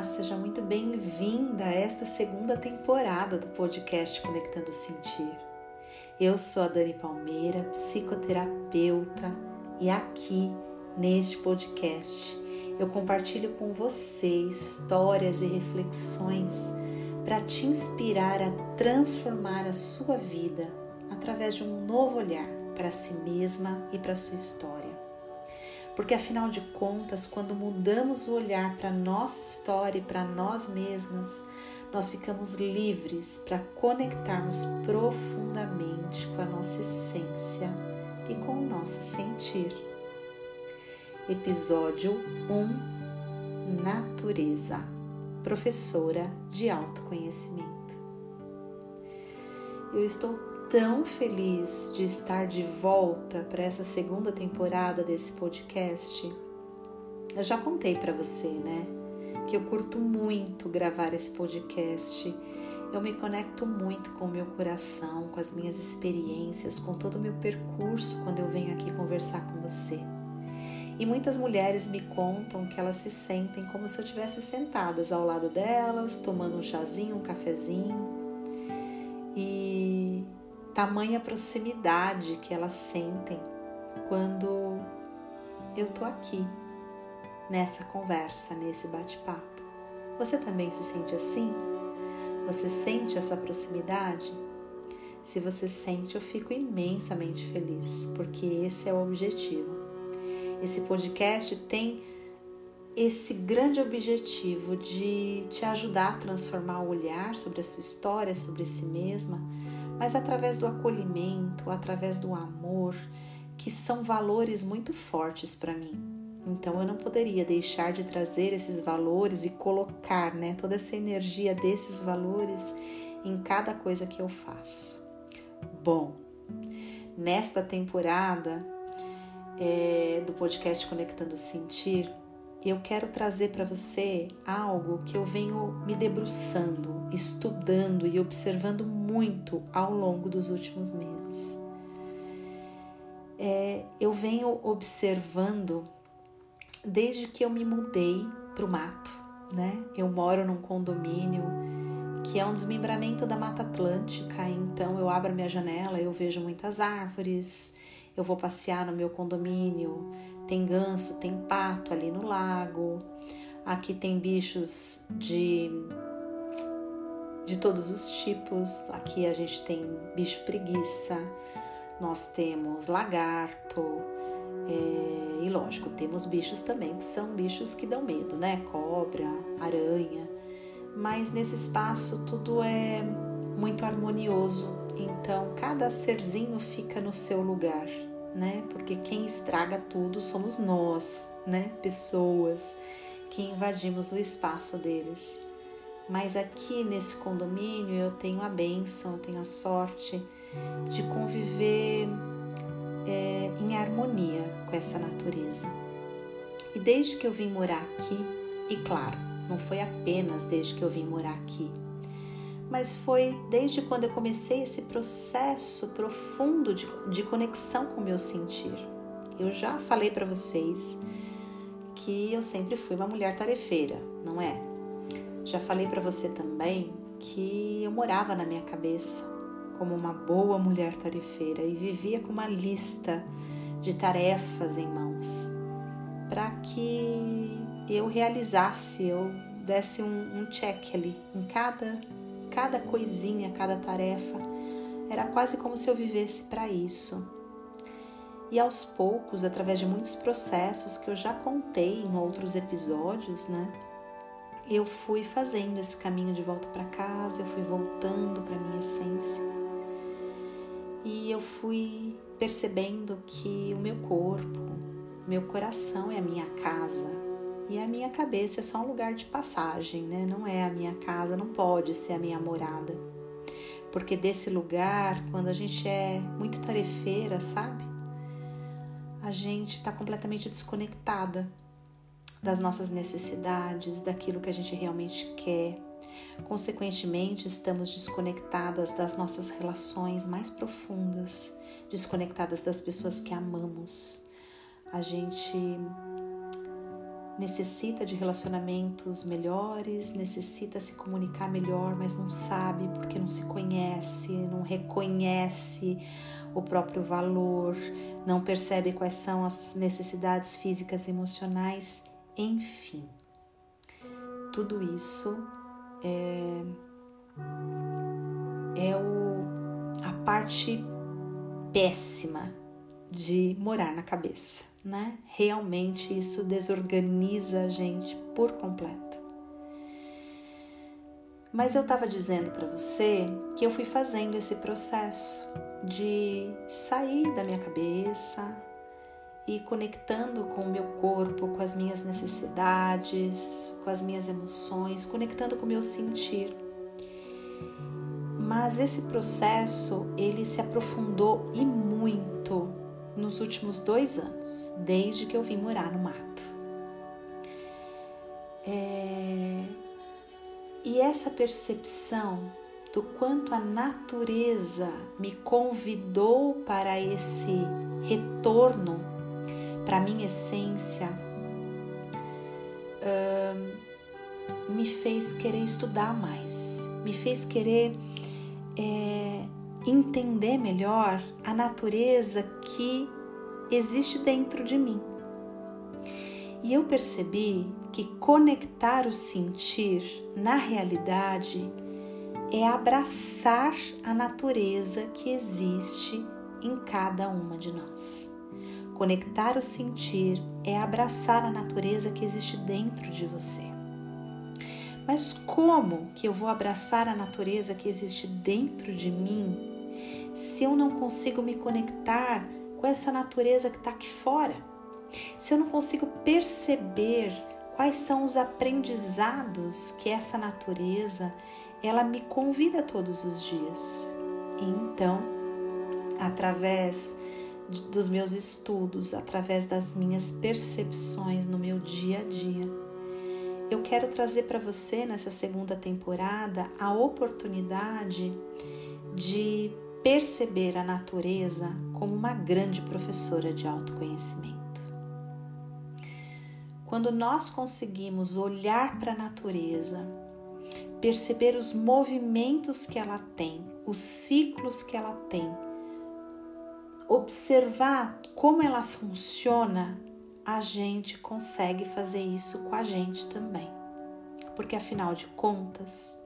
Olá, seja muito bem-vinda a esta segunda temporada do podcast Conectando Sentir. Eu sou a Dani Palmeira, psicoterapeuta, e aqui neste podcast eu compartilho com você histórias e reflexões para te inspirar a transformar a sua vida através de um novo olhar para si mesma e para sua história. Porque afinal de contas, quando mudamos o olhar para nossa história e para nós mesmas, nós ficamos livres para conectarmos profundamente com a nossa essência e com o nosso sentir. Episódio 1 Natureza Professora de Autoconhecimento. Eu estou tão feliz de estar de volta para essa segunda temporada desse podcast. Eu já contei para você, né? Que eu curto muito gravar esse podcast. Eu me conecto muito com o meu coração, com as minhas experiências, com todo o meu percurso quando eu venho aqui conversar com você. E muitas mulheres me contam que elas se sentem como se eu estivesse sentadas ao lado delas, tomando um chazinho, um cafezinho. E tamanha proximidade que elas sentem quando eu tô aqui nessa conversa, nesse bate-papo. Você também se sente assim? Você sente essa proximidade? Se você sente, eu fico imensamente feliz, porque esse é o objetivo. Esse podcast tem esse grande objetivo de te ajudar a transformar o olhar sobre a sua história, sobre si mesma mas através do acolhimento, através do amor, que são valores muito fortes para mim. Então eu não poderia deixar de trazer esses valores e colocar né, toda essa energia desses valores em cada coisa que eu faço. Bom, nesta temporada é, do podcast Conectando Sentir, eu quero trazer para você algo que eu venho me debruçando, estudando e observando muito ao longo dos últimos meses. É, eu venho observando desde que eu me mudei para o mato, né? Eu moro num condomínio que é um desmembramento da Mata Atlântica, então eu abro minha janela, eu vejo muitas árvores, eu vou passear no meu condomínio, tem ganso, tem pato ali no lago. Aqui tem bichos de de todos os tipos. Aqui a gente tem bicho preguiça, nós temos lagarto, é, e lógico, temos bichos também que são bichos que dão medo, né? Cobra, aranha. Mas nesse espaço tudo é muito harmonioso, então cada serzinho fica no seu lugar né? Porque quem estraga tudo somos nós, né? Pessoas que invadimos o espaço deles. Mas aqui nesse condomínio eu tenho a benção, eu tenho a sorte de conviver é, em harmonia com essa natureza. E desde que eu vim morar aqui, e claro, não foi apenas desde que eu vim morar aqui, mas foi desde quando eu comecei esse processo profundo de, de conexão com o meu sentir. Eu já falei para vocês que eu sempre fui uma mulher tarefeira, não é? Já falei para você também que eu morava na minha cabeça como uma boa mulher tarefeira e vivia com uma lista de tarefas em mãos para que eu realizasse, eu desse um, um check ali em cada cada coisinha, cada tarefa. Era quase como se eu vivesse para isso. E aos poucos, através de muitos processos que eu já contei em outros episódios, né? Eu fui fazendo esse caminho de volta para casa, eu fui voltando para minha essência. E eu fui percebendo que o meu corpo, meu coração é a minha casa, e a minha cabeça é só um lugar de passagem, né? Não é a minha casa, não pode ser a minha morada. Porque desse lugar, quando a gente é muito tarefeira, sabe? A gente está completamente desconectada das nossas necessidades, daquilo que a gente realmente quer. Consequentemente, estamos desconectadas das nossas relações mais profundas, desconectadas das pessoas que amamos. A gente necessita de relacionamentos melhores, necessita se comunicar melhor, mas não sabe porque não se conhece, não reconhece o próprio valor, não percebe quais são as necessidades físicas e emocionais, enfim. Tudo isso é, é o, a parte péssima de morar na cabeça, né? Realmente isso desorganiza a gente por completo. Mas eu estava dizendo para você que eu fui fazendo esse processo de sair da minha cabeça e conectando com o meu corpo, com as minhas necessidades, com as minhas emoções, conectando com o meu sentir. Mas esse processo ele se aprofundou e muito nos últimos dois anos, desde que eu vim morar no mato. É... E essa percepção do quanto a natureza me convidou para esse retorno para a minha essência, me fez querer estudar mais, me fez querer é, entender melhor a natureza que existe dentro de mim. E eu percebi que conectar o sentir na realidade é abraçar a natureza que existe em cada uma de nós. Conectar o sentir é abraçar a natureza que existe dentro de você. Mas como que eu vou abraçar a natureza que existe dentro de mim se eu não consigo me conectar com essa natureza que está aqui fora? Se eu não consigo perceber quais são os aprendizados que essa natureza ela me convida todos os dias. E então, através dos meus estudos, através das minhas percepções no meu dia a dia, eu quero trazer para você nessa segunda temporada a oportunidade de perceber a natureza como uma grande professora de autoconhecimento. Quando nós conseguimos olhar para a natureza, perceber os movimentos que ela tem, os ciclos que ela tem, observar como ela funciona, a gente consegue fazer isso com a gente também. Porque afinal de contas,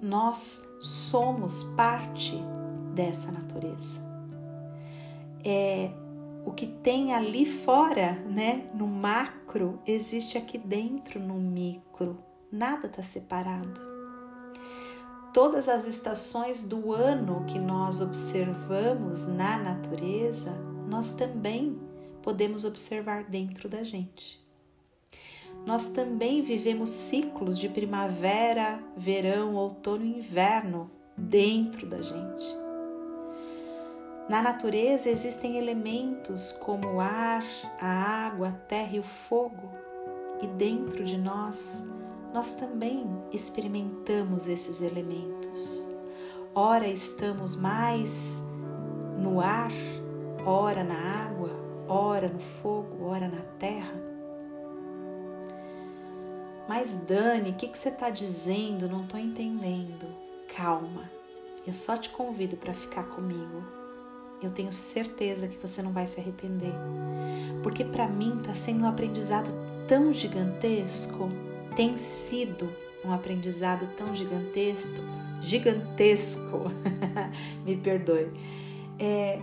nós somos parte dessa natureza. É o que tem ali fora, né, no macro, existe aqui dentro no micro. Nada está separado. Todas as estações do ano que nós observamos na natureza, nós também podemos observar dentro da gente. Nós também vivemos ciclos de primavera, verão, outono e inverno dentro da gente. Na natureza existem elementos como o ar, a água, a terra e o fogo, e dentro de nós, nós também experimentamos esses elementos. Ora estamos mais no ar, ora na água, ora no fogo, ora na terra. Mas Dani, o que, que você está dizendo? Não estou entendendo. Calma, eu só te convido para ficar comigo. Eu tenho certeza que você não vai se arrepender, porque para mim está sendo um aprendizado tão gigantesco, tem sido um aprendizado tão gigantesco, gigantesco, me perdoe, é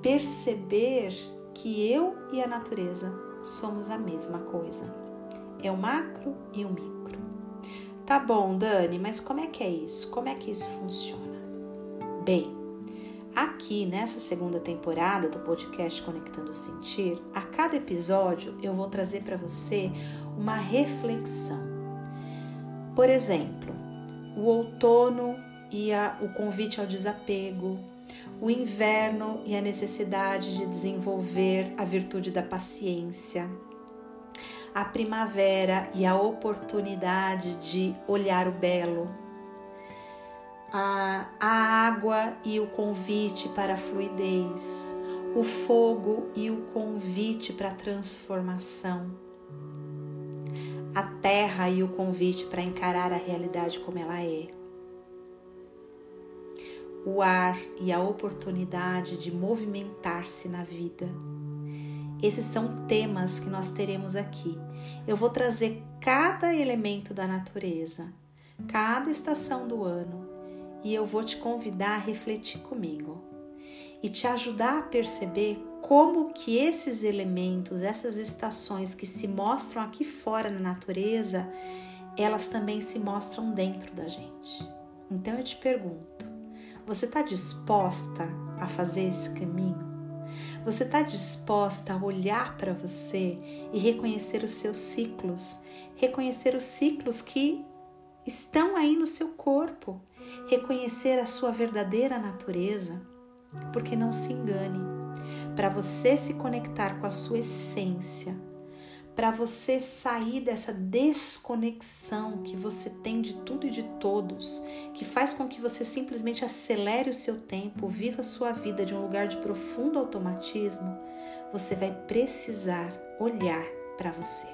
perceber que eu e a natureza somos a mesma coisa. É o macro e o micro. Tá bom, Dani, mas como é que é isso? Como é que isso funciona? Bem, aqui nessa segunda temporada do podcast Conectando o Sentir, a cada episódio eu vou trazer para você uma reflexão. Por exemplo, o outono e a, o convite ao desapego, o inverno e a necessidade de desenvolver a virtude da paciência, a primavera e a oportunidade de olhar o belo, a, a água e o convite para a fluidez, o fogo e o convite para a transformação, a terra e o convite para encarar a realidade como ela é. O ar e a oportunidade de movimentar-se na vida. Esses são temas que nós teremos aqui. Eu vou trazer cada elemento da natureza, cada estação do ano, e eu vou te convidar a refletir comigo e te ajudar a perceber como que esses elementos, essas estações que se mostram aqui fora na natureza, elas também se mostram dentro da gente. Então eu te pergunto, você está disposta a fazer esse caminho? Você está disposta a olhar para você e reconhecer os seus ciclos, reconhecer os ciclos que estão aí no seu corpo, reconhecer a sua verdadeira natureza? Porque não se engane para você se conectar com a sua essência, para você sair dessa desconexão que você tem de tudo e de todos, que faz com que você simplesmente acelere o seu tempo, viva a sua vida de um lugar de profundo automatismo, você vai precisar olhar para você.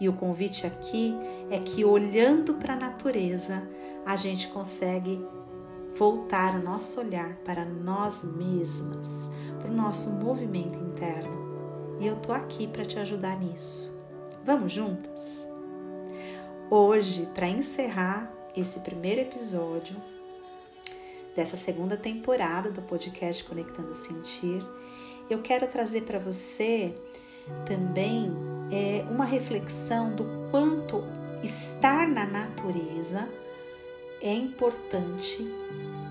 E o convite aqui é que olhando para a natureza, a gente consegue voltar o nosso olhar para nós mesmas, para o nosso movimento interno. E eu tô aqui para te ajudar nisso. Vamos juntas? Hoje, para encerrar esse primeiro episódio dessa segunda temporada do podcast Conectando Sentir, eu quero trazer para você também é, uma reflexão do quanto estar na natureza é importante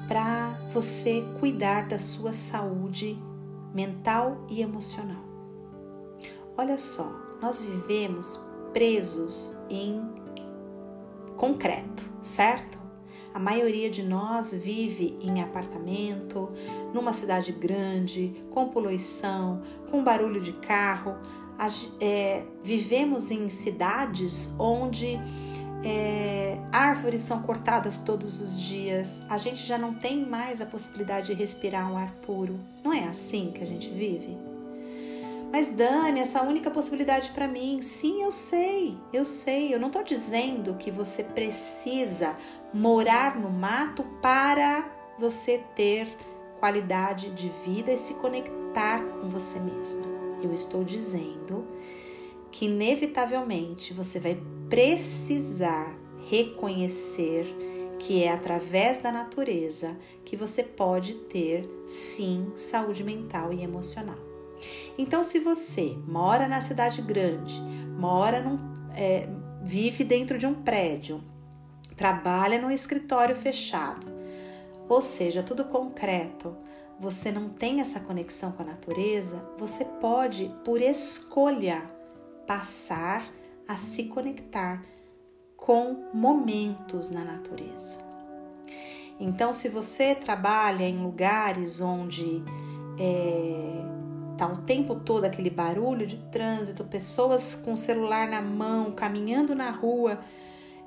para você cuidar da sua saúde mental e emocional. Olha só, nós vivemos presos em concreto, certo? A maioria de nós vive em apartamento, numa cidade grande, com poluição, com barulho de carro. É, vivemos em cidades onde é, árvores são cortadas todos os dias, a gente já não tem mais a possibilidade de respirar um ar puro. Não é assim que a gente vive? Mas Dani, essa única possibilidade para mim, sim, eu sei, eu sei. Eu não estou dizendo que você precisa morar no mato para você ter qualidade de vida e se conectar com você mesma. Eu estou dizendo que inevitavelmente você vai precisar reconhecer que é através da natureza que você pode ter sim saúde mental e emocional. Então, se você mora na cidade grande, mora num, é, vive dentro de um prédio, trabalha num escritório fechado, ou seja, tudo concreto, você não tem essa conexão com a natureza, você pode, por escolha, passar a se conectar com momentos na natureza. Então, se você trabalha em lugares onde é, tá o tempo todo aquele barulho de trânsito, pessoas com o celular na mão, caminhando na rua,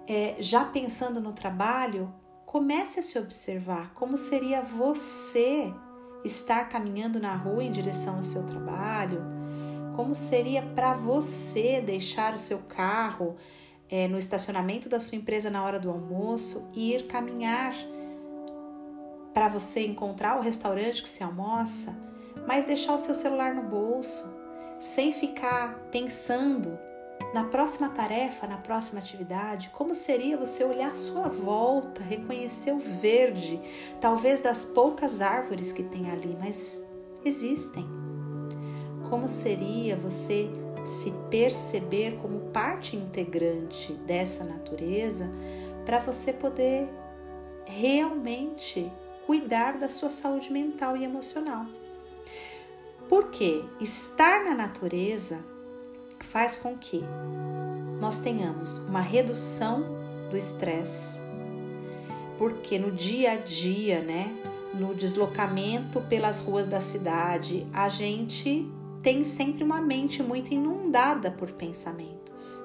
é, já pensando no trabalho, comece a se observar como seria você estar caminhando na rua em direção ao seu trabalho como seria para você deixar o seu carro é, no estacionamento da sua empresa na hora do almoço e ir caminhar para você encontrar o restaurante que se almoça, mas deixar o seu celular no bolso, sem ficar pensando na próxima tarefa, na próxima atividade, como seria você olhar à sua volta, reconhecer o verde, talvez das poucas árvores que tem ali, mas existem. Como seria você se perceber como parte integrante dessa natureza para você poder realmente cuidar da sua saúde mental e emocional? Porque estar na natureza faz com que nós tenhamos uma redução do estresse, porque no dia a dia, né, no deslocamento pelas ruas da cidade, a gente tem sempre uma mente muito inundada por pensamentos.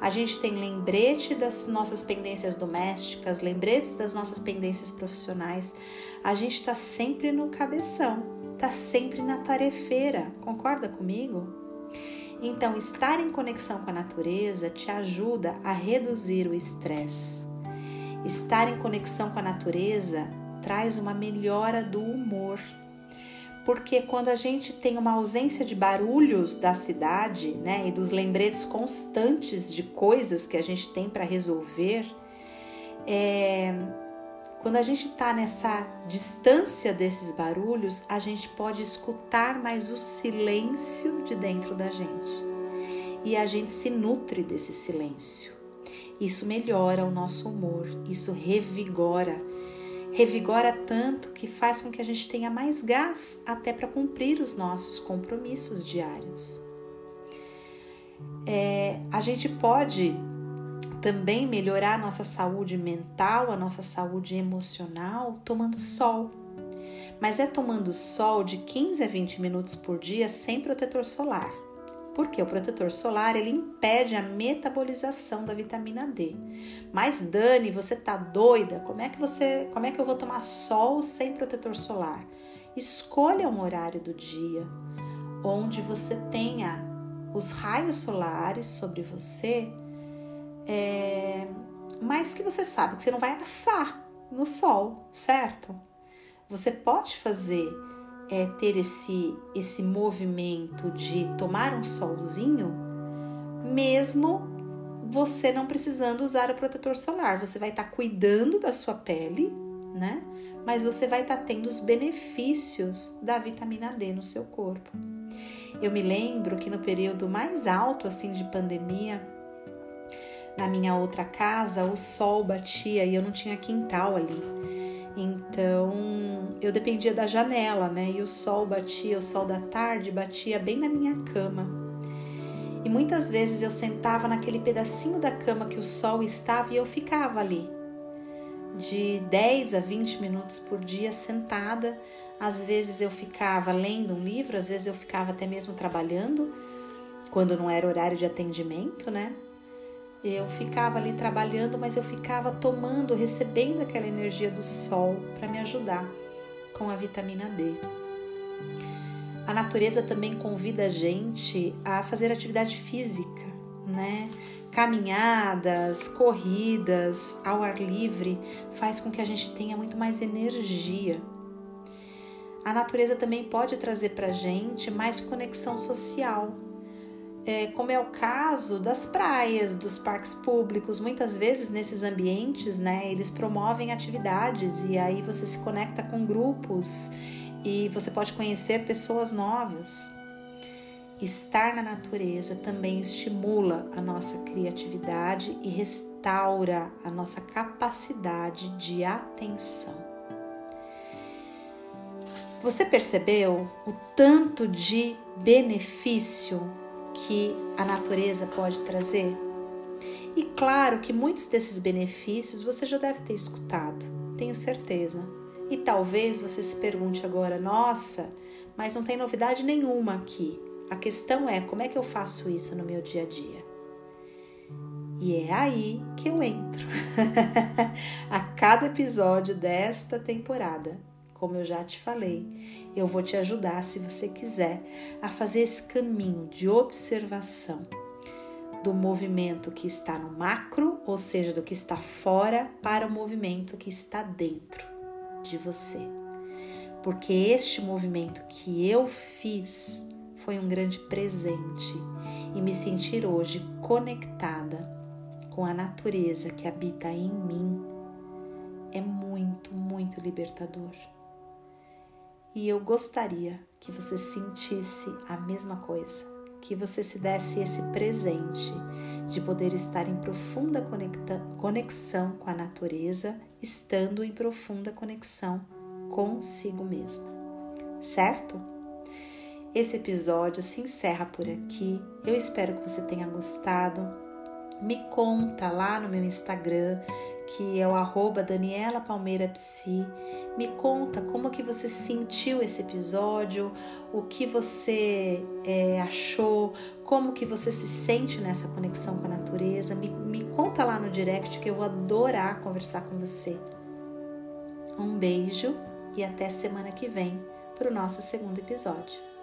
A gente tem lembrete das nossas pendências domésticas, lembretes das nossas pendências profissionais. A gente está sempre no cabeção, está sempre na tarefeira, concorda comigo? Então, estar em conexão com a natureza te ajuda a reduzir o estresse. Estar em conexão com a natureza traz uma melhora do humor. Porque quando a gente tem uma ausência de barulhos da cidade, né, e dos lembretes constantes de coisas que a gente tem para resolver, é, quando a gente está nessa distância desses barulhos, a gente pode escutar mais o silêncio de dentro da gente. E a gente se nutre desse silêncio. Isso melhora o nosso humor, isso revigora. Revigora tanto que faz com que a gente tenha mais gás até para cumprir os nossos compromissos diários. É, a gente pode também melhorar a nossa saúde mental, a nossa saúde emocional, tomando sol. Mas é tomando sol de 15 a 20 minutos por dia sem protetor solar. Porque o protetor solar ele impede a metabolização da vitamina D. Mas Dani, você tá doida? Como é que você, como é que eu vou tomar sol sem protetor solar? Escolha um horário do dia onde você tenha os raios solares sobre você é, mas que você sabe que você não vai assar no sol, certo? Você pode fazer é, ter esse esse movimento de tomar um solzinho, mesmo você não precisando usar o protetor solar. Você vai estar tá cuidando da sua pele, né? Mas você vai estar tá tendo os benefícios da vitamina D no seu corpo. Eu me lembro que no período mais alto assim de pandemia, na minha outra casa o sol batia e eu não tinha quintal ali. Então eu dependia da janela, né? E o sol batia, o sol da tarde batia bem na minha cama. E muitas vezes eu sentava naquele pedacinho da cama que o sol estava e eu ficava ali, de 10 a 20 minutos por dia sentada. Às vezes eu ficava lendo um livro, às vezes eu ficava até mesmo trabalhando, quando não era horário de atendimento, né? Eu ficava ali trabalhando, mas eu ficava tomando, recebendo aquela energia do sol para me ajudar com a vitamina D. A natureza também convida a gente a fazer atividade física, né? Caminhadas, corridas ao ar livre faz com que a gente tenha muito mais energia. A natureza também pode trazer para gente mais conexão social, é, como é o caso das praias, dos parques públicos. Muitas vezes nesses ambientes, né, eles promovem atividades e aí você se conecta com grupos e você pode conhecer pessoas novas. Estar na natureza também estimula a nossa criatividade e restaura a nossa capacidade de atenção. Você percebeu o tanto de benefício que a natureza pode trazer? E claro que muitos desses benefícios você já deve ter escutado, tenho certeza. E talvez você se pergunte agora: nossa, mas não tem novidade nenhuma aqui. A questão é como é que eu faço isso no meu dia a dia? E é aí que eu entro. a cada episódio desta temporada como eu já te falei, eu vou te ajudar, se você quiser, a fazer esse caminho de observação do movimento que está no macro, ou seja, do que está fora, para o movimento que está dentro de você. Porque este movimento que eu fiz foi um grande presente e me sentir hoje conectada com a natureza que habita em mim é muito, muito libertador. E eu gostaria que você sentisse a mesma coisa, que você se desse esse presente de poder estar em profunda conexão com a natureza, estando em profunda conexão consigo mesma. Certo? Esse episódio se encerra por aqui. Eu espero que você tenha gostado me conta lá no meu Instagram, que é o arroba Daniela Palmeira Psi. Me conta como que você sentiu esse episódio, o que você é, achou, como que você se sente nessa conexão com a natureza. Me, me conta lá no direct que eu vou adorar conversar com você. Um beijo e até semana que vem para o nosso segundo episódio.